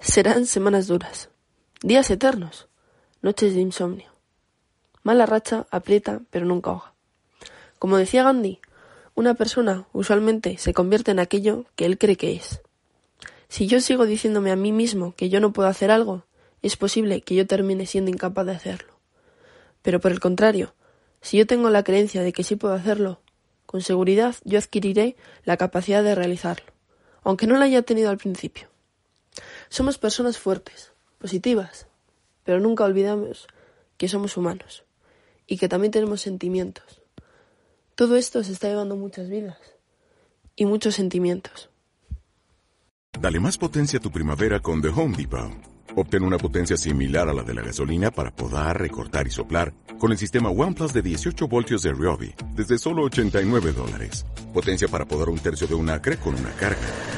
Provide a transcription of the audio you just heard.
Serán semanas duras, días eternos, noches de insomnio. Mala racha aprieta pero nunca ahoga. Como decía Gandhi, una persona usualmente se convierte en aquello que él cree que es. Si yo sigo diciéndome a mí mismo que yo no puedo hacer algo, es posible que yo termine siendo incapaz de hacerlo. Pero por el contrario, si yo tengo la creencia de que sí puedo hacerlo, con seguridad yo adquiriré la capacidad de realizarlo, aunque no la haya tenido al principio. Somos personas fuertes, positivas, pero nunca olvidamos que somos humanos y que también tenemos sentimientos. Todo esto se está llevando muchas vidas y muchos sentimientos. Dale más potencia a tu primavera con The Home Depot. Obtén una potencia similar a la de la gasolina para podar, recortar y soplar con el sistema OnePlus de 18 voltios de Ryobi desde solo 89 dólares. Potencia para podar un tercio de un acre con una carga.